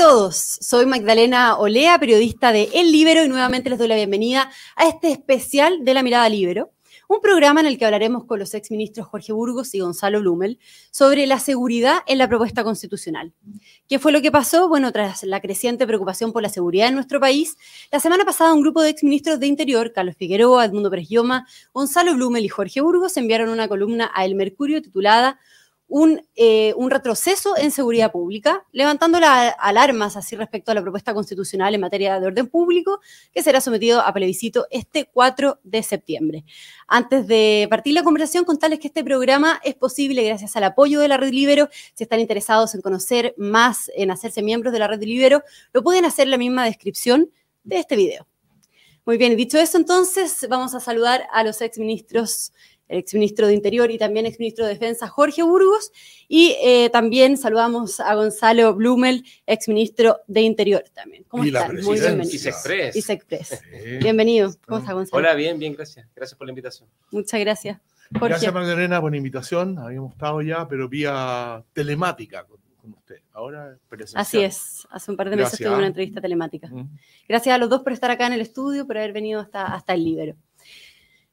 Todos, soy Magdalena Olea, periodista de El Libero y nuevamente les doy la bienvenida a este especial de La Mirada Libero, un programa en el que hablaremos con los exministros Jorge Burgos y Gonzalo Blumel sobre la seguridad en la propuesta constitucional. ¿Qué fue lo que pasó? Bueno, tras la creciente preocupación por la seguridad en nuestro país, la semana pasada un grupo de exministros de Interior, Carlos Figueroa, Edmundo Pérez Gonzalo Blumel y Jorge Burgos enviaron una columna a El Mercurio titulada eh, un, retroceso en seguridad pública, levantando las alarmas así respecto a la propuesta constitucional en materia de orden público que será sometido a plebiscito este 4 de septiembre. Antes de partir la conversación, contarles que este programa es posible gracias al apoyo de la Red Libero. Si están interesados en conocer más, en hacerse miembros de la Red Libero, lo pueden hacer en la misma descripción de este video. Muy bien, dicho eso, entonces vamos a saludar a los exministros el exministro de Interior y también exministro de Defensa, Jorge Burgos, y eh, también saludamos a Gonzalo Blumel, exministro de Interior también. ¿Cómo están? Muy bienvenido. Isexpress. Isexpress. Bienvenido. ¿Cómo está, Gonzalo? Hola, bien, bien, gracias. Gracias por la invitación. Muchas gracias. Jorge. Gracias, Magdalena, por la invitación. Habíamos estado ya, pero vía telemática con, usted. Ahora presencial. Así es. Hace un par de meses tuve una entrevista telemática. Gracias a los dos por estar acá en el estudio, por haber venido hasta, hasta el Libero.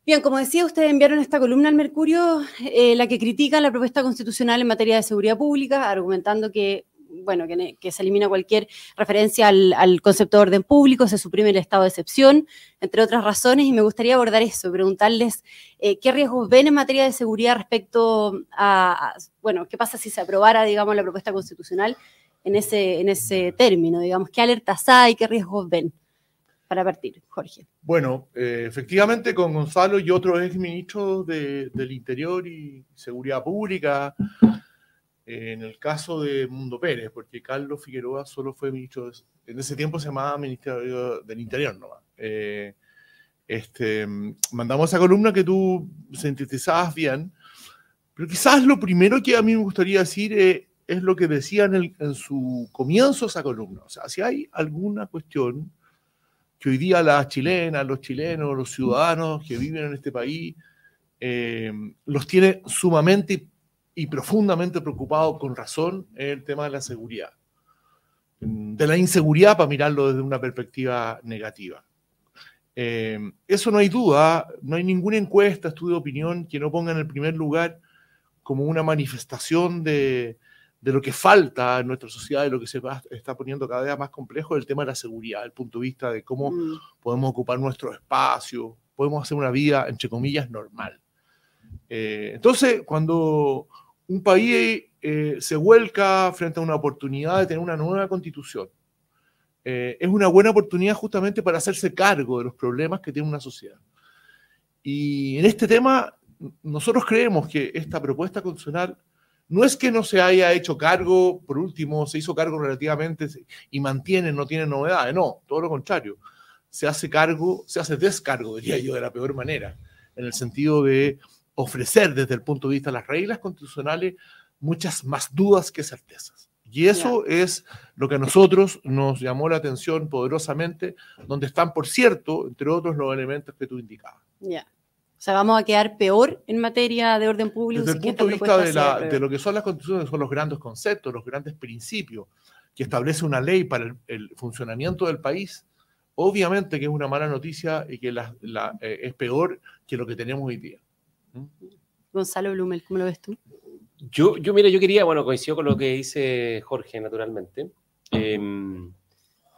Bien, como decía, ustedes enviaron esta columna al Mercurio, eh, la que critica la propuesta constitucional en materia de seguridad pública, argumentando que, bueno, que, se elimina cualquier referencia al, concepto de orden público, se suprime el estado de excepción, entre otras razones, y me gustaría abordar eso, preguntarles eh, qué riesgos ven en materia de seguridad respecto a, bueno, qué pasa si se aprobara, digamos, la propuesta constitucional en ese, en ese término, digamos, qué alertas hay, qué riesgos ven para partir, Jorge. Bueno, eh, efectivamente con Gonzalo y otros exministros de, del Interior y Seguridad Pública, eh, en el caso de Mundo Pérez, porque Carlos Figueroa solo fue ministro, en ese tiempo se llamaba Ministerio del Interior nomás. Eh, este, mandamos esa columna que tú sintetizabas bien, pero quizás lo primero que a mí me gustaría decir es lo que decía en, en su comienzo esa columna. O sea, si hay alguna cuestión que hoy día las chilenas, los chilenos, los ciudadanos que viven en este país, eh, los tiene sumamente y profundamente preocupados con razón el tema de la seguridad. De la inseguridad para mirarlo desde una perspectiva negativa. Eh, eso no hay duda, no hay ninguna encuesta, estudio de opinión que no ponga en el primer lugar como una manifestación de, de lo que falta en nuestra sociedad, y lo que se está poniendo cada vez más complejo, el tema de la seguridad, el punto de vista de cómo mm. podemos ocupar nuestro espacio, podemos hacer una vida, entre comillas, normal. Eh, entonces, cuando un país eh, se vuelca frente a una oportunidad de tener una nueva constitución, eh, es una buena oportunidad justamente para hacerse cargo de los problemas que tiene una sociedad. Y en este tema, nosotros creemos que esta propuesta constitucional no es que no se haya hecho cargo, por último, se hizo cargo relativamente y mantiene, no tiene novedades, no, todo lo contrario. Se hace cargo, se hace descargo, diría yo, de la peor manera, en el sentido de ofrecer desde el punto de vista de las reglas constitucionales muchas más dudas que certezas. Y eso es lo que a nosotros nos llamó la atención poderosamente, donde están, por cierto, entre otros, los elementos que tú indicabas. Ya. O sea, vamos a quedar peor en materia de orden público. Desde el punto de vista de, lo que son las constituciones, son los grandes conceptos, los grandes principios que establece una ley para el, funcionamiento del país, obviamente que es una mala noticia y que eh, es peor que lo que tenemos hoy día. ¿Mm? Gonzalo Blumel, ¿cómo lo ves tú? Yo, yo, mira, yo quería, bueno, coincido con lo que dice Jorge, naturalmente. Eh,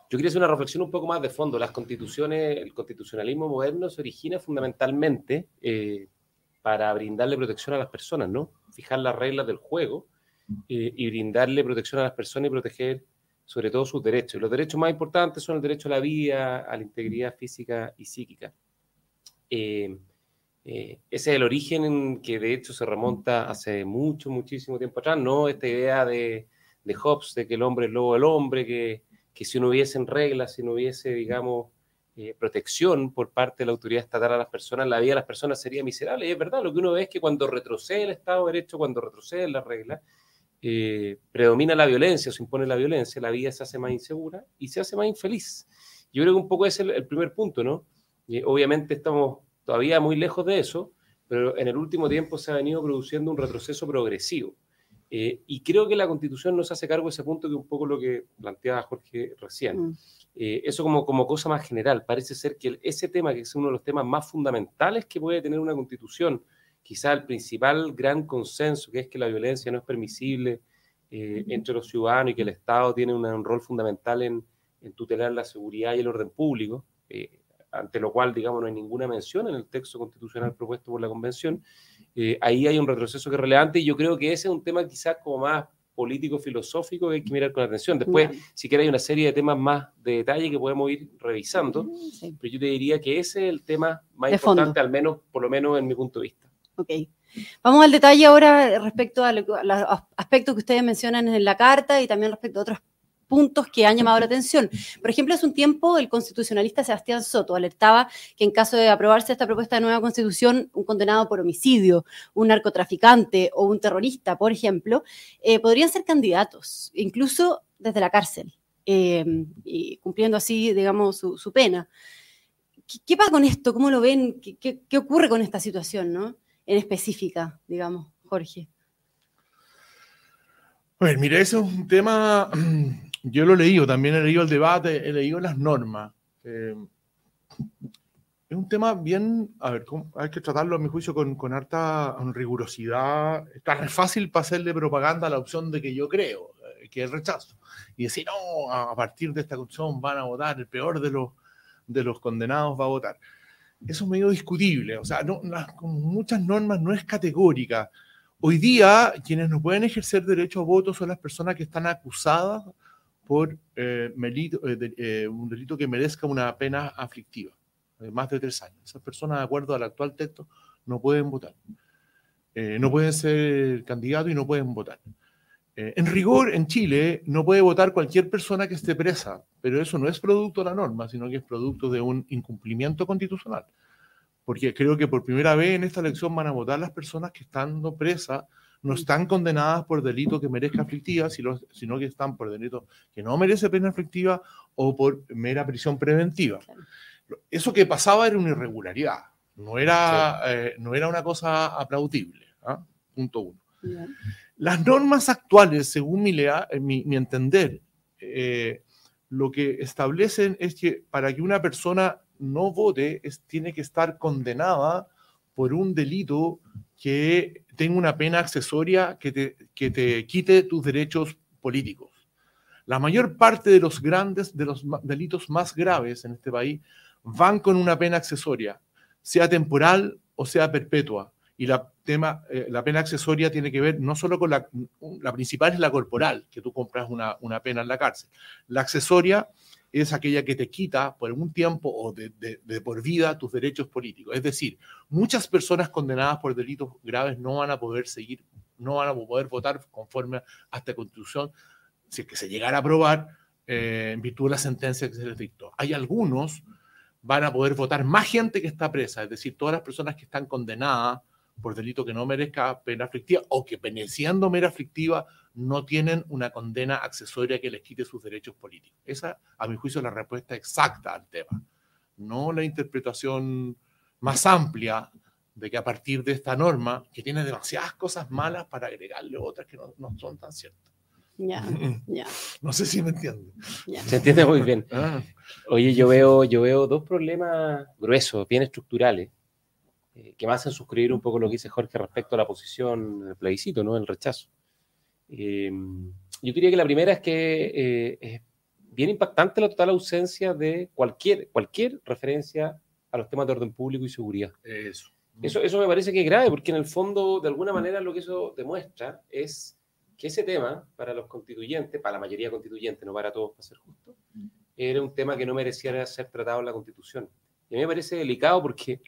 yo quería hacer una reflexión un poco más de fondo. Las constituciones, el constitucionalismo moderno se origina fundamentalmente eh, para brindarle protección a las personas, ¿no? Fijar las reglas del juego eh, y brindarle protección a las personas y proteger sobre todo sus derechos. Los derechos más importantes son el derecho a la vida, a la integridad física y psíquica. Eh, ese es el origen que de hecho se remonta hace mucho, muchísimo tiempo atrás, ¿no? Esta idea de, de Hobbes de que el hombre es lobo del hombre, que que si no hubiesen reglas, si no hubiese, digamos, eh, protección por parte de la autoridad estatal a las personas, la vida de las personas sería miserable. Y es verdad, lo que uno ve es que cuando retrocede el Estado de Derecho, cuando retroceden las reglas, eh, predomina la violencia se impone la violencia, la vida se hace más insegura y se hace más infeliz. Yo creo que un poco ese es el, primer punto, ¿no? obviamente estamos todavía muy lejos de eso, pero en el último tiempo se ha venido produciendo un retroceso progresivo. Eh, y creo que la Constitución nos hace cargo de ese punto que un poco lo que planteaba Jorge recién. Mm. Eh, eso como, como cosa más general, parece ser que ese tema, que es uno de los temas más fundamentales que puede tener una Constitución, quizá el principal gran consenso, que es que la violencia no es permisible eh, entre los ciudadanos y que el Estado tiene un rol fundamental en, en, tutelar la seguridad y el orden público, ante lo cual, digamos, no hay ninguna mención en el texto constitucional propuesto por la Convención. Eh, ahí hay un retroceso que es relevante y yo creo que ese es un tema quizás como más político-filosófico que hay que mirar con atención. Después, si quieres, hay una serie de temas más de detalle que podemos ir revisando, pero yo te diría que ese es el tema más importante, al menos, por lo menos en mi punto de vista. Ok. Vamos al detalle ahora respecto a, los aspectos que ustedes mencionan en la carta y también respecto a otros puntos que han llamado la atención. Por ejemplo, hace un tiempo el constitucionalista Sebastián Soto alertaba que en caso de aprobarse esta propuesta de nueva constitución, un condenado por homicidio, un narcotraficante o un terrorista, por ejemplo, eh, podrían ser candidatos, incluso desde la cárcel, eh, y cumpliendo así, digamos, su, pena. ¿Qué, pasa con esto? ¿Cómo lo ven? ¿Qué, qué ocurre con esta situación, ¿no? En específica, digamos, Jorge. Bueno, mire, ese es un tema yo lo he leído, también he leído el debate, he leído las normas. Eh, es un tema bien, a ver, hay que tratarlo a mi juicio con, con harta rigurosidad. Está re fácil para hacerle propaganda a la opción de que yo creo, eh, que es rechazo. Y decir, no, a partir de esta opción van a votar, el peor de los, de los condenados va a votar. Eso es medio discutible, o sea, no, con muchas normas no es categórica. Hoy día, quienes no pueden ejercer derecho a voto son las personas que están acusadas por eh, eh, eh, un delito que merezca una pena aflictiva, más de tres años. Esas personas, de acuerdo al actual texto, no pueden votar. no pueden ser candidatos y no pueden votar. en rigor, en Chile, no puede votar cualquier persona que esté presa, pero eso no es producto de la norma, sino que es producto de un incumplimiento constitucional. Porque creo que por primera vez en esta elección van a votar las personas que estando presas no están condenadas por delito que merezca aflictiva, sino, que están por delito que no merece pena aflictiva o por mera prisión preventiva. Eso que pasaba era una irregularidad, no era, eh, no era una cosa aplaudible. ¿ah? Punto uno. Las normas actuales, según mi, mi, entender, eh, lo que establecen es que para que una persona no vote, es, tiene que estar condenada por un delito que tenga una pena accesoria que te, que te quite tus derechos políticos. La mayor parte de los grandes, de los delitos más graves en este país van con una pena accesoria, sea temporal o sea perpetua. Y la, tema, eh, la pena accesoria tiene que ver no solo con la, la principal es la corporal, que tú compras una, una pena en la cárcel. La accesoria es aquella que te quita por un tiempo o de, por vida tus derechos políticos. Es decir, muchas personas condenadas por delitos graves no van a poder seguir, no van a poder votar conforme a esta constitución si es que se llegara a aprobar eh, en virtud de la sentencia que se les dictó. Hay algunos van a poder votar más gente que está presa, es decir, todas las personas que están condenadas por delito que no merezca pena aflictiva o que peneciendo mera aflictiva no tienen una condena accesoria que les quite sus derechos políticos. Esa, a mi juicio, es la respuesta exacta al tema, no la interpretación más amplia de que a partir de esta norma, que tiene demasiadas cosas malas para agregarle otras que no, son tan ciertas. Ya, ya. No sé si me entiende. Se entiende muy bien. Ah. Oye, yo veo, yo veo dos problemas gruesos, bien estructurales, eh, que me hacen suscribir un poco lo que dice Jorge respecto a la posición del plebiscito, ¿no? El rechazo. Eh, yo diría que la primera es que eh, es bien impactante la total ausencia de cualquier, cualquier referencia a los temas de orden público y seguridad. Eso. Eso, eso me parece que es grave, porque en el fondo, de alguna manera, lo que eso demuestra es que ese tema, para los constituyentes, para la mayoría constituyente, no para todos, para ser justo, era un tema que no merecía ser tratado en la Constitución. Y a mí me parece delicado porque,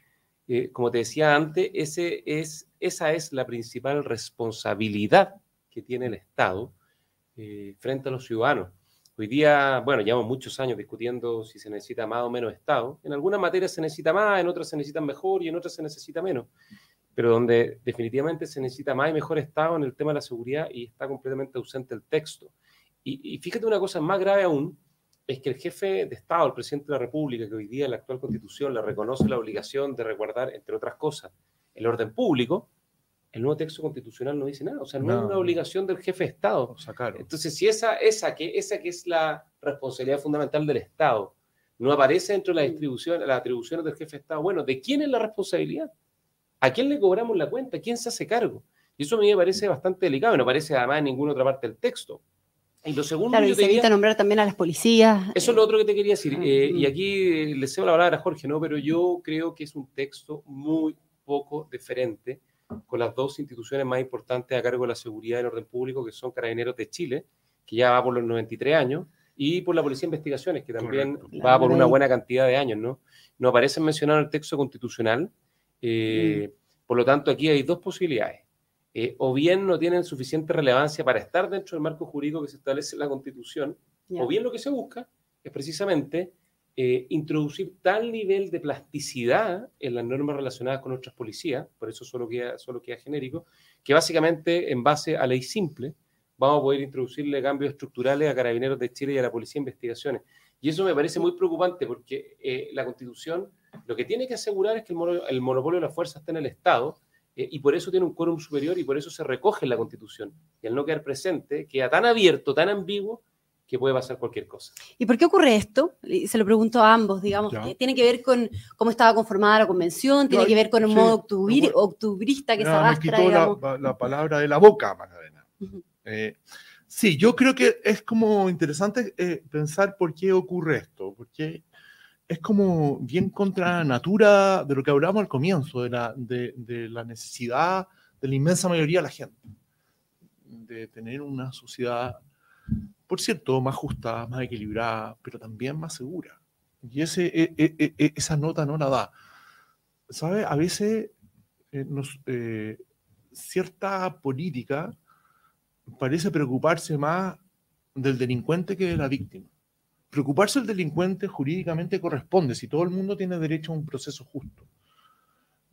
eh, como te decía antes, ese es, esa es la principal responsabilidad que tiene el Estado eh, frente a los ciudadanos. Hoy día, bueno, llevamos muchos años discutiendo si se necesita más o menos Estado. En algunas materias se necesita más, en otras se necesita mejor y en otras se necesita menos. Pero donde definitivamente se necesita más y mejor Estado en el tema de la seguridad y está completamente ausente el texto. Y, y fíjate una cosa más grave aún, es que el jefe de Estado, el presidente de la República, que hoy día en la actual constitución le reconoce la obligación de resguardar, entre otras cosas, el orden público, el nuevo texto constitucional no dice nada, o sea, no, No. es una obligación del jefe de Estado. Sacaron. Entonces, si esa, esa, que, esa que es la responsabilidad fundamental del Estado no aparece dentro de la distribución, las atribuciones del jefe de Estado, bueno, ¿de quién es la responsabilidad? ¿A quién le cobramos la cuenta? ¿Quién se hace cargo? Y eso a mí me parece bastante delicado y no aparece además en ninguna otra parte del texto. Y lo segundo, Claro, yo y te se evita nombrar también a las policías. eso es lo otro que te quería decir. Ah, Eh, mm. y aquí eh, le cedo la palabra a Jorge, ¿no? Pero yo creo que es un texto muy poco diferente con las dos instituciones más importantes a cargo de la seguridad y el orden público, que son Carabineros de Chile, que ya va por los 93 años, y por la Policía de Investigaciones, que también Correcto. va por una buena cantidad de años, ¿no? No aparecen mencionados en el texto constitucional. eh, Mm. Por lo tanto, aquí hay dos posibilidades. Eh, o bien no tienen suficiente relevancia para estar dentro del marco jurídico que se establece en la Constitución, o bien lo que se busca es precisamente eh, introducir tal nivel de plasticidad en las normas relacionadas con otras policías, por eso solo queda, solo queda genérico, que básicamente en base a ley simple vamos a poder introducirle cambios estructurales a Carabineros de Chile y a la Policía de Investigaciones. Y eso me parece muy preocupante porque eh, la Constitución lo que tiene que asegurar es que el monopolio de la fuerza está en el Estado eh, y por eso tiene un quórum superior y por eso se recoge en la Constitución. Y al no quedar presente, queda tan abierto, tan ambiguo, que puede pasar cualquier cosa. ¿Y por qué ocurre esto? Se lo pregunto a ambos, digamos. Ya. Eh, ¿Tiene que ver con cómo estaba conformada la convención? ¿Tiene No, que ver con un sí, modo octubri- bueno. octubrista que se Ya, me arrastra, quitó la, digamos? la palabra de la boca, Magdalena. Ujú. Eh, sí, yo creo que es como interesante eh, pensar por qué ocurre esto, porque es como bien contra natura de lo que hablamos al comienzo, de la, de, de la necesidad de la inmensa mayoría de la gente, de tener una sociedad, por cierto, más justa, más equilibrada, pero también más segura. Y e- e- e- esa nota no la da. ¿Sabe? A veces eh, eh, cierta política parece preocuparse más del delincuente que de la víctima. Preocuparse del delincuente jurídicamente corresponde si todo el mundo tiene derecho a un proceso justo.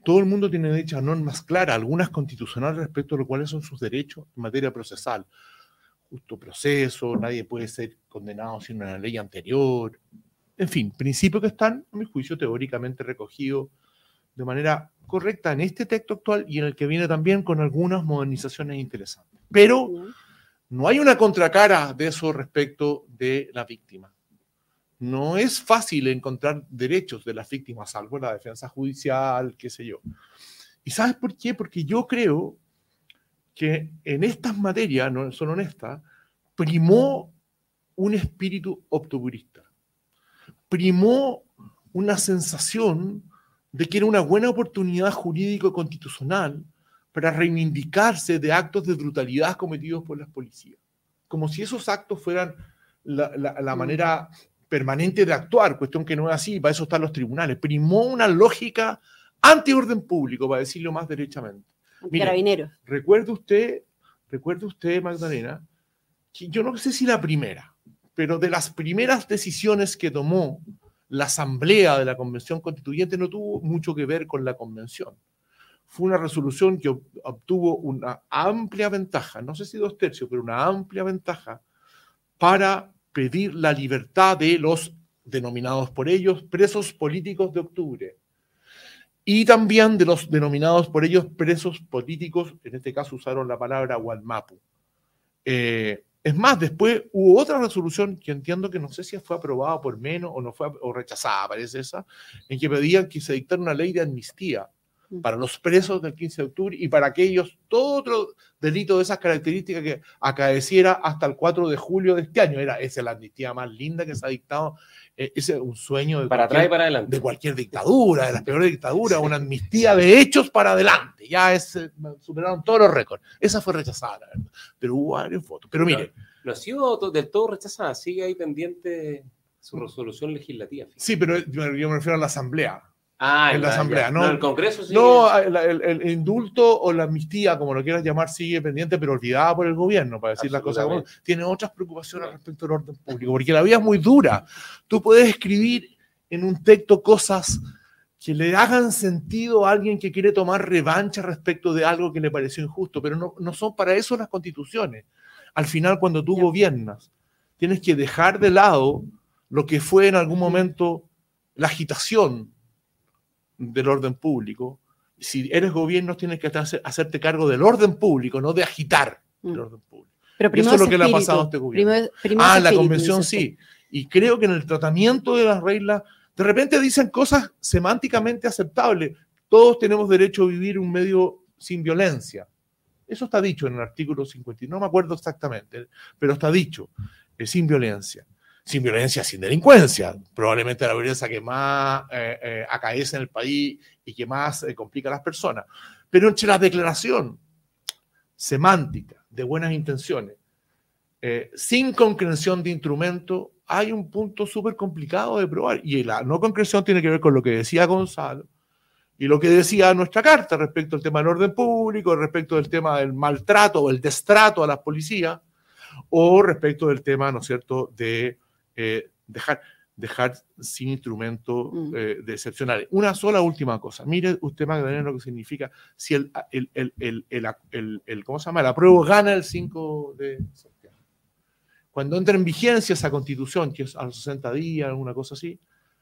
Todo el mundo tiene derecho a normas claras, algunas constitucionales respecto a lo cuáles son sus derechos en materia procesal. Justo proceso, nadie puede ser condenado sin una ley anterior. En fin, principios que están, a mi juicio, teóricamente recogidos de manera correcta en este texto actual y en el que viene también con algunas modernizaciones interesantes. Pero no hay una contracara de eso respecto de la víctima. No es fácil encontrar derechos de las víctimas, salvo la defensa judicial, qué sé yo. ¿Y sabes por qué? Porque yo creo que en estas materias, no son honestas, primó un espíritu octubrista. Primó una sensación de que era una buena oportunidad jurídico-constitucional para reivindicarse de actos de brutalidad cometidos por las policías. Como si esos actos fueran la, la- la Mm. manera permanente de actuar, cuestión que no es así, para eso están los tribunales. Primó una lógica antiorden público, para decirlo más derechamente. Mire, Carabineros. Recuerde usted, recuerde usted, Magdalena, que yo no sé si la primera, pero de las primeras decisiones que tomó la Asamblea de la Convención Constituyente no tuvo mucho que ver con la Convención. Fue una resolución que ob- obtuvo una amplia ventaja, no sé si dos tercios, pero una amplia ventaja para pedir la libertad de los denominados por ellos presos políticos de octubre y también de los denominados por ellos presos políticos, en este caso usaron la palabra Gualmapu. Eh, es más, después hubo otra resolución que entiendo que no sé si fue aprobada por menos o no fue o rechazada, parece esa, en que pedían que se dictara una ley de amnistía para los presos del 15 de octubre y para aquellos, todo otro delito de esas características que acaeciera hasta el 4 de julio de este año. Era esa la amnistía más linda que se ha dictado. eh, ese es un sueño de Para atrás y cualquier- para adelante. de cualquier dictadura, de las peores dictaduras, una amnistía de hechos para adelante. Ya es, eh, superaron todos los récords. Esa fue rechazada, la verdad. Pero hubo varios votos. Pero mire, No ha sido to- del todo rechazada, sigue ahí pendiente su resolución legislativa. fíjate. sí, pero yo me refiero a la asamblea. Ah, en la Asamblea, ya. no- el Congreso sí. No, el, el- el indulto o la amnistía, como lo quieras llamar, sigue pendiente, pero olvidada por el gobierno, para decir las cosas como tiene otras preocupaciones respecto al orden público, porque la vida es muy dura. Tú puedes escribir en un texto cosas que le hagan sentido a alguien que quiere tomar revancha respecto de algo que le pareció injusto, pero no, no son para eso las constituciones. Al final, cuando tú Ya. gobiernas, tienes que dejar de lado lo que fue en algún momento la agitación del orden público si eres gobierno tienes que hacer- hacerte cargo del orden público, no de agitar el Mm. orden público. Pero eso primero es lo que le ha pasado a este gobierno. primero- primero Ah, la convención sí. Y creo que en el tratamiento de las reglas, de repente dicen cosas semánticamente aceptables. Todos tenemos derecho a vivir un medio sin violencia. Eso está dicho en el artículo 50, no me acuerdo exactamente, pero está dicho, eh, sin violencia. Sin violencia, sin delincuencia. Probablemente la violencia que más eh, eh, acaece en el país y que más eh, complica a las personas. Pero entre la declaración semántica de buenas intenciones, sin concreción de instrumento, hay un punto súper complicado de probar. Y la no concreción tiene que ver con lo que decía Gonzalo y lo que decía nuestra carta respecto al tema del orden público, respecto del tema del maltrato o el destrato a las policías, o respecto del tema, ¿no es cierto?, de eh, dejar, dejar sin instrumento Mm. eh, de excepcionales. Una sola última cosa. Mire usted, Magdalena, lo que significa si el, el, el, el, el, el- el- ¿cómo se llama? La prueba gana el 5 de septiembre. Cuando entra en vigencia esa constitución, que es a los 60 días, alguna cosa así,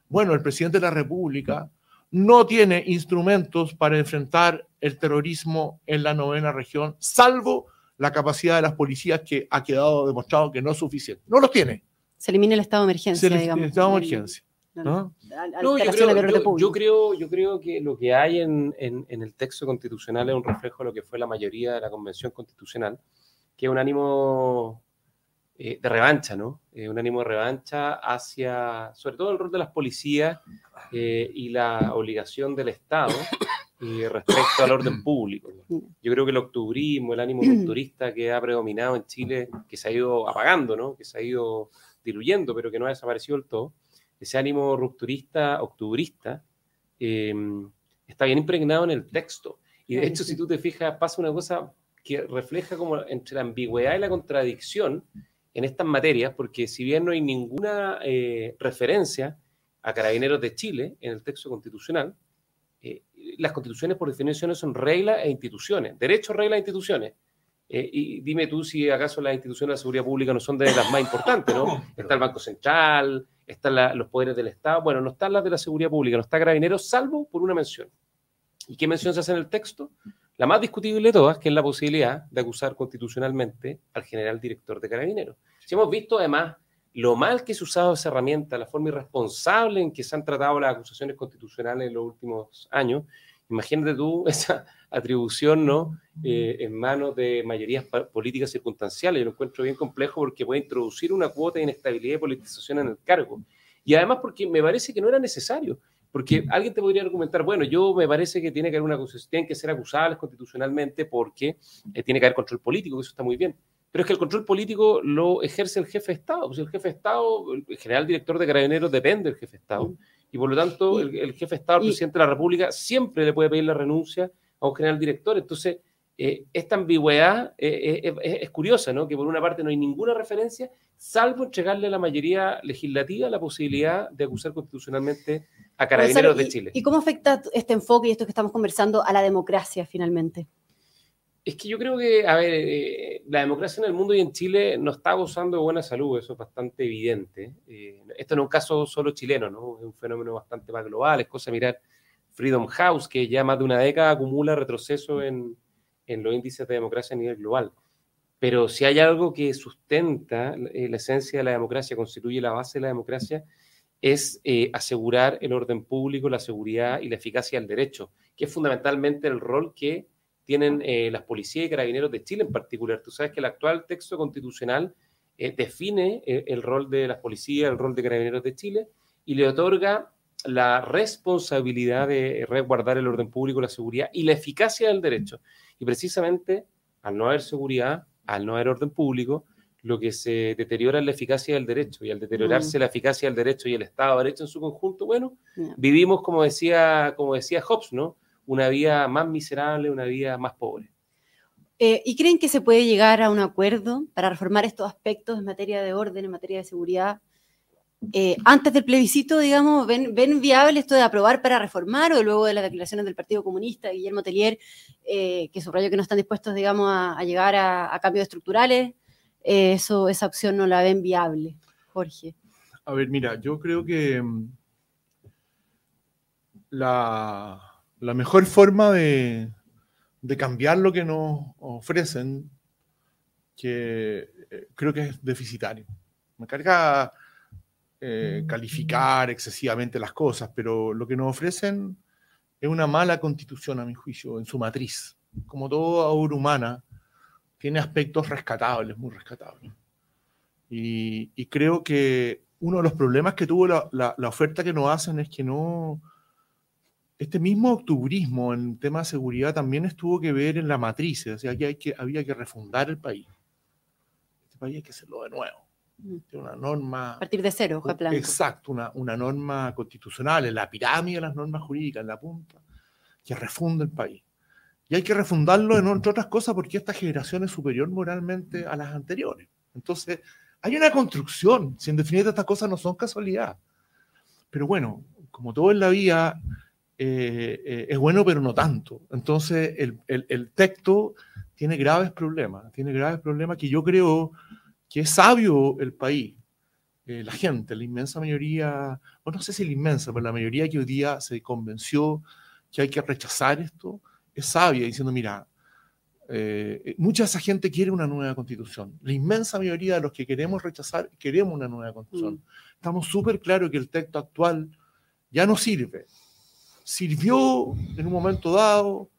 bueno, el presidente de la República no tiene instrumentos para enfrentar el terrorismo en la novena región, salvo la capacidad de las policías que ha quedado demostrado que no es suficiente. No los tiene. Se elimina el estado de emergencia, les- digamos. estado de El- emergencia. yo creo, yo- creo, yo creo que lo que hay en, en- en el texto constitucional es un reflejo de lo que fue la mayoría de la Convención Constitucional, que es un ánimo eh, de revancha, ¿no? Eh, un ánimo de revancha hacia, sobre todo el rol de las policías eh, y la obligación del Estado eh, respecto al orden público. ¿no? Yo creo que el octubrismo, el ánimo rupturista que ha predominado en Chile, que se ha ido apagando, ¿no? Que se ha ido diluyendo, pero que no ha desaparecido del todo ese ánimo rupturista, octubrista, eh, está bien impregnado en el texto. Y de hecho, si tú te fijas, pasa una cosa que refleja como entre la ambigüedad y la contradicción en estas materias, porque si bien no hay ninguna eh, referencia a carabineros de Chile en el texto constitucional, eh, las constituciones por definición son reglas e instituciones, derechos, reglas e instituciones. Eh, y dime tú si acaso las instituciones de seguridad pública no son de las más importantes, ¿no? Está el Banco Central, están la- los poderes del Estado, bueno, no están las de la seguridad pública, no está Carabineros, salvo por una mención. ¿Y qué mención se hace en el texto? La más discutible de todas, que es la posibilidad de acusar constitucionalmente al general director de Carabineros. Si hemos visto además lo mal que se ha usado esa herramienta, la forma irresponsable en que se han tratado las acusaciones constitucionales en los últimos años, imagínate tú esa atribución ¿no? Eh, en manos de mayorías políticas circunstanciales. Yo lo encuentro bien complejo porque puede introducir una cuota de inestabilidad y politización en el cargo. Y además porque me parece que no era necesario. Porque alguien te podría argumentar, bueno, yo me parece que tiene que haber una tienen que ser acusables constitucionalmente porque eh, tiene que haber control político, que eso está muy bien. Pero es que el control político lo ejerce el jefe de Estado. Pues el jefe de Estado, el general director de carabineros depende del jefe de Estado. Y por lo tanto, el, el jefe de Estado, el presidente de la República, siempre le puede pedir la renuncia a un general director. Entonces, eh, esta ambigüedad eh, eh, es, es curiosa, ¿no? Que por una parte no hay ninguna referencia, salvo entregarle a la mayoría legislativa la posibilidad de acusar constitucionalmente a carabineros Gonzalo, de ¿y- Chile. ¿Y cómo afecta este enfoque y esto que estamos conversando a la democracia finalmente? Es que yo creo que, a ver, la democracia en el mundo y en Chile no está gozando de buena salud, eso es bastante evidente. Esto no es un caso solo chileno, ¿no? Es un fenómeno bastante más global, es cosa de mirar Freedom House, que ya más de una década acumula retroceso en, en los índices de democracia a nivel global. Pero si hay algo que sustenta eh, la esencia de la democracia, constituye la base de la democracia, es eh, asegurar el orden público, la seguridad y la eficacia del derecho, que es fundamentalmente el rol que tienen eh, las policías y carabineros de Chile en particular. Tú sabes que el actual texto constitucional define el rol de las policías, el rol de carabineros de Chile y le otorga la responsabilidad de resguardar el orden público, la seguridad y la eficacia del derecho. Y precisamente al no haber seguridad, al no haber orden público, lo que se deteriora es la eficacia del derecho. Y al deteriorarse Mm. la eficacia del derecho y el Estado de Derecho en su conjunto, bueno, vivimos, como decía, como decía Hobbes, ¿no? Una vida más miserable, una vida más pobre. Eh, ¿Y creen que se puede llegar a un acuerdo para reformar estos aspectos en materia de orden, en materia de seguridad? Eh, antes del plebiscito, digamos, ¿ven, ¿ven viable esto de aprobar para reformar o luego de las declaraciones del Partido Comunista, Guillermo Tellier, eh, que subrayó que no están dispuestos, digamos, a, llegar a, cambios estructurales? Eh, eso, esa opción no la ven viable, Jorge. A ver, mira, yo creo que mm, la, mejor forma de, de cambiar lo que nos ofrecen, que creo que es deficitario. Me carga eh, calificar excesivamente las cosas, pero lo que nos ofrecen es una mala constitución, a mi juicio, en su matriz. Como toda obra humana, tiene aspectos rescatables, muy rescatables. Y, creo que uno de los problemas que tuvo la, la, oferta que nos hacen es que no... Este mismo octubrismo en tema de seguridad también estuvo que ver en la matriz, o sea, que, hay que había que refundar el país. Este país hay que hacerlo de nuevo. Mm. una norma... A partir de cero, hoja blanco. Exacto, una, una norma constitucional en la pirámide de las normas jurídicas, en la punta, que refunde el país. Y hay que refundarlo, entre otras cosas, porque esta generación es superior moralmente a las anteriores. Entonces, hay una construcción. Si en definitiva estas cosas no son casualidad. Pero bueno, como todo en la vida, eh, eh, es bueno, pero no tanto. Entonces, el, el, texto tiene graves problemas. Tiene graves problemas que yo creo que es sabio el país. Eh, la gente, la inmensa mayoría, bueno, no sé si la inmensa, pero la mayoría que hoy día se convenció que hay que rechazar esto, es sabia diciendo, mira, eh, mucha de esa gente quiere una nueva constitución. La inmensa mayoría de los que queremos rechazar queremos una nueva constitución. Mm. Estamos súper claros que el texto actual ya no sirve. Sirvió en un momento dado,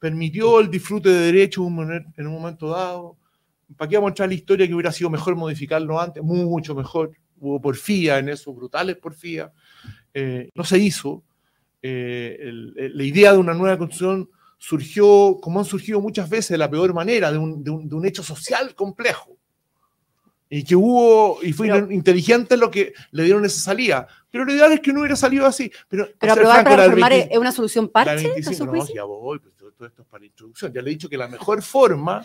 permitió el disfrute de derechos en un momento dado. ¿Para qué vamos a la historia que hubiera sido mejor modificarlo antes? Mucho mejor. Hubo porfía en eso, brutales porfías. Eh, no se hizo. Eh, la idea de una nueva constitución surgió, como han surgido muchas veces, de la peor manera, de un, de un, de un hecho social complejo. Y que hubo, y fue inteligente lo que le dieron esa salida. Pero lo ideal es que no hubiera salido así. Pero, pero aprobar para reformar es una solución parche. no, ya voy, pues, todo esto es para introducción. Ya le he dicho que la mejor forma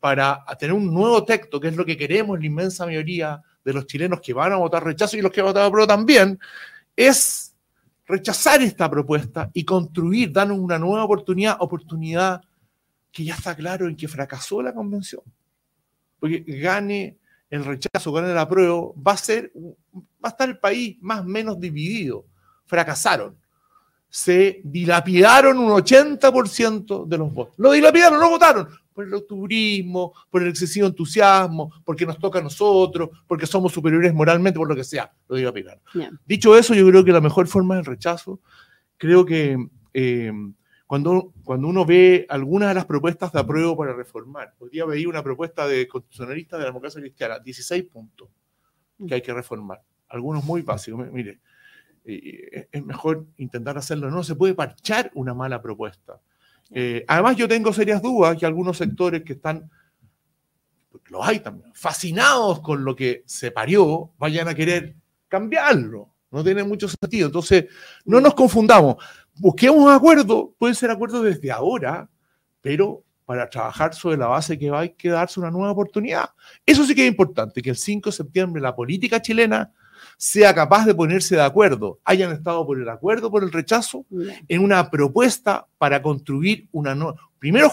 para tener un nuevo texto, que es lo que queremos la inmensa mayoría de los chilenos que van a votar rechazo y los que van a también, es rechazar esta propuesta y construir, darnos una nueva oportunidad, oportunidad que ya está claro en que fracasó la convención. Porque gane el rechazo, gane el apruebo, va a ser, va a estar el país más o menos dividido. Fracasaron. Se dilapidaron un 80% de los votos. Lo dilapidaron, no votaron por el octubrismo, por el excesivo entusiasmo, porque nos toca a nosotros, porque somos superiores moralmente, por lo que sea, lo digo a Pilar. Dicho eso, yo creo que la mejor forma del rechazo, creo que eh, cuando, cuando uno ve algunas de las propuestas de apruebo para reformar, hoy día veía una propuesta de constitucionalista de la democracia cristiana, 16 puntos que hay que reformar, algunos muy básicos, mire, eh, es mejor intentar hacerlo, no se puede parchar una mala propuesta eh, además, yo tengo serias dudas que algunos sectores que están, los hay también, fascinados con lo que se parió, vayan a querer cambiarlo. No tiene mucho sentido. Entonces, no nos confundamos. Busquemos un acuerdo, puede ser acuerdo desde ahora, pero para trabajar sobre la base que va a darse una nueva oportunidad. Eso sí que es importante, que el 5 de septiembre la política chilena sea capaz de ponerse de acuerdo, hayan estado por el acuerdo, por el rechazo, en una propuesta para construir una nueva, primero,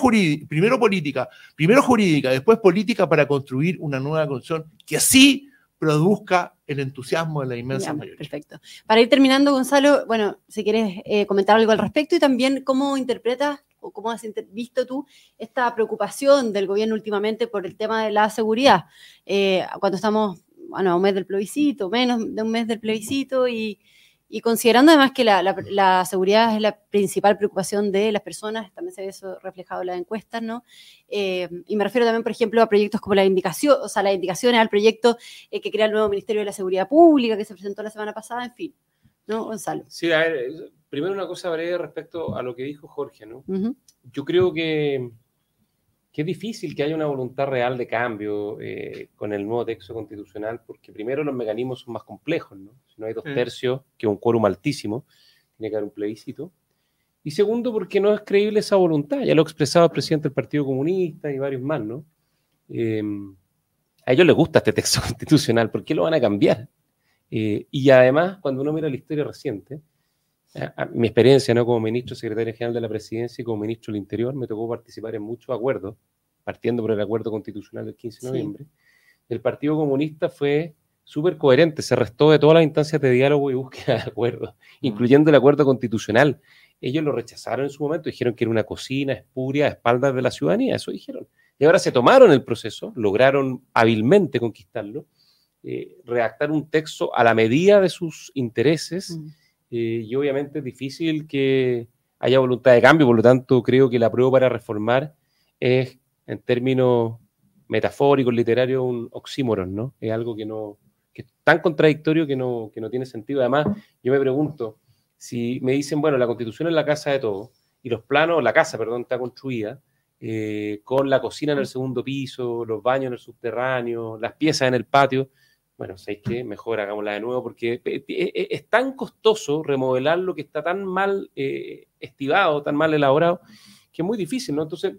primero política, primero jurídica, después política para construir una nueva constitución que así produzca el entusiasmo de la inmensa mayoría. Perfecto. Para ir terminando, Gonzalo, bueno, si quieres eh, comentar algo al respecto y también cómo interpretas o cómo has visto tú esta preocupación del gobierno últimamente por el tema de la seguridad. Eh, cuando estamos bueno, un mes del plebiscito, menos de un mes del plebiscito y, considerando además que la, seguridad es la principal preocupación de las personas, también se ve eso reflejado en las encuestas, ¿no? Eh, y me refiero también, por ejemplo, a proyectos como la indicación, o sea, las indicaciones al proyecto eh, que crea el nuevo Ministerio de la Seguridad Pública que se presentó la semana pasada, en fin, ¿no, Gonzalo? Sí, a ver, primero una cosa breve respecto a lo que dijo Jorge, ¿no? Yo creo que que es difícil que haya una voluntad real de cambio eh, con el nuevo texto constitucional, porque primero los mecanismos son más complejos, ¿no? Si no hay dos tercios, que es un quórum altísimo, tiene que haber un plebiscito. Y segundo, porque no es creíble esa voluntad, ya lo ha expresado el presidente del Partido Comunista y varios más, ¿no? Em, a ellos les gusta este texto constitucional, ¿por qué lo van a cambiar? Eh, y además, cuando uno mira la historia reciente, mi experiencia ¿no? como ministro secretario general de la presidencia y como ministro del Interior, me tocó participar en muchos acuerdos, partiendo por el acuerdo constitucional del 15 de noviembre. El Partido Comunista fue súper coherente, se restó de todas las instancias de diálogo y búsqueda de acuerdos, mm. incluyendo el acuerdo constitucional. ellos lo rechazaron en su momento, dijeron que era una cocina espuria a espaldas de la ciudadanía, eso dijeron. Y ahora se tomaron el proceso, lograron hábilmente conquistarlo, eh, redactar un texto a la medida de sus intereses, mm. Eh, y obviamente es difícil que haya voluntad de cambio, por lo tanto creo que la prueba para reformar es, en términos metafóricos, literarios, un oxímoron, ¿no? Es algo que no, que es tan contradictorio que no, que no tiene sentido. Además, yo me pregunto, si me dicen, bueno, la constitución es la casa de todos, y los planos, la casa, perdón, está construida, eh, con la cocina en el segundo piso, los baños en el subterráneo, las piezas en el patio, bueno, ¿sabéis qué? Mejor hagámosla de nuevo porque eh, eh, es tan costoso remodelar lo que está tan mal estivado, tan mal elaborado, que es muy difícil, ¿no? Entonces,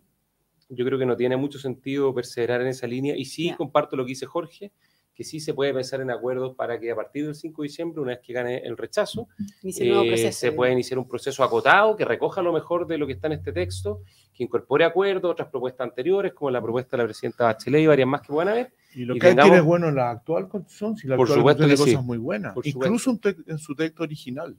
yo creo que no tiene mucho sentido perseverar en esa línea y sí comparto lo que dice Jorge, que sí se puede pensar en acuerdos para que a partir del 5 de diciembre, una vez que gane el rechazo, eh, se pueda iniciar un proceso acotado que recoja lo mejor de lo que está en este texto, que incorpore acuerdos, otras propuestas anteriores, como la propuesta de la presidenta Bachelet y varias más que puedan haber. Y lo que tiene es bueno la actual constitución, si la por actual tiene cosas muy buenas, incluso en su texto original.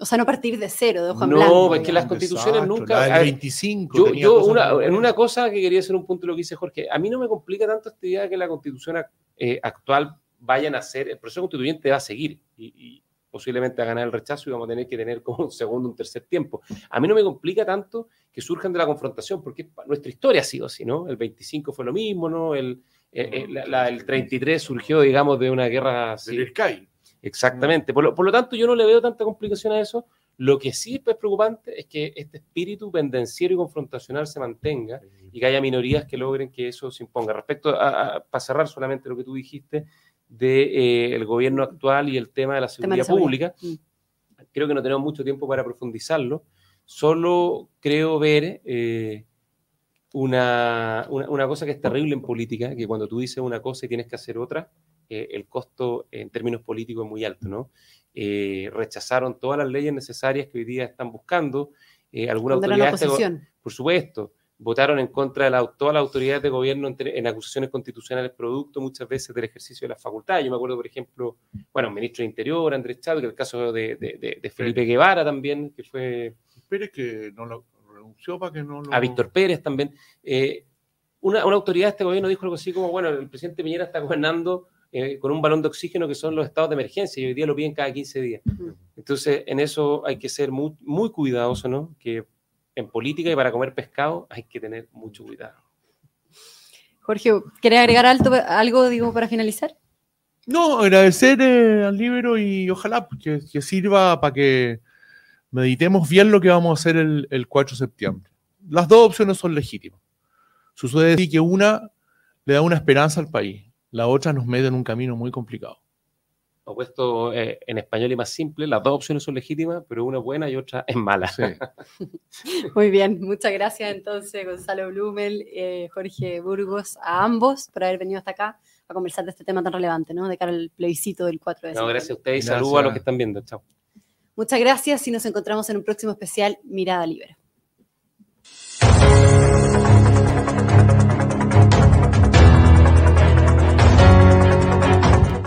O sea, no partir de cero, de hoja en blanco. No, es que las constituciones nunca. La 25. Yo, en una cosa que quería hacer un punto de lo que dice Jorge, a mí no me complica tanto esta idea de que la constitución eh, actual vayan a ser. El proceso constituyente va a seguir y, posiblemente a ganar el rechazo y vamos a tener que tener como un segundo, un tercer tiempo. A mí no me complica tanto que surjan de la confrontación, porque nuestra historia ha sido así, ¿no? El 25 fue lo mismo, ¿no? El, eh, eh, la, el 33 surgió, digamos, de una guerra. Del Sky. Exactamente. Por lo, tanto, yo no le veo tanta complicación a eso. Lo que sí es preocupante es que este espíritu pendenciero y confrontacional se mantenga y que haya minorías que logren que eso se imponga. Respecto a, para cerrar solamente lo que tú dijiste del de, eh, gobierno actual y el tema de la seguridad pública, mm. creo que no tenemos mucho tiempo para profundizarlo. Solo creo ver eh, una, una, cosa que es terrible en política, que cuando tú dices una cosa y tienes que hacer otra, eh, el costo en términos políticos es muy alto, ¿no? Eh, rechazaron todas las leyes necesarias que hoy día están buscando. Eh, algunas autoridades, por supuesto, votaron en contra de la, todas las autoridades de gobierno en, acusaciones constitucionales producto muchas veces del ejercicio de las facultades. Yo me acuerdo, por ejemplo, bueno, ministro de Interior, Andrés Chávez, que el caso de, Felipe Guevara también, que fue... Pérez que no lo renunció para que no lo... A Víctor Pérez también. una, una autoridad de este gobierno dijo algo así como, bueno, el presidente Piñera está gobernando eh, con un balón de oxígeno que son los estados de emergencia y hoy día lo piden cada 15 días. Entonces, en eso hay que ser muy, muy cuidadoso, ¿no? Que en política y para comer pescado hay que tener mucho cuidado. Jorge, ¿querés agregar alto, algo, digo, para finalizar? No, agradecer eh, al libro y ojalá que, sirva para que meditemos bien lo que vamos a hacer el, el 4 de septiembre. Las dos opciones son legítimas. Sucede que una le da una esperanza al país la otra nos mete en un camino muy complicado. O puesto eh, en español y más simple, las dos opciones son legítimas, pero una es buena y otra es mala. muy bien, muchas gracias entonces Gonzalo Blumel, eh, Jorge Burgos, a ambos por haber venido hasta acá a conversar de este tema tan relevante, ¿no? De cara al plebiscito del 4 de septiembre. No, gracias a ustedes y saludos a los que están viendo. Chao. Muchas gracias y nos encontramos en un próximo especial Mirada Libre.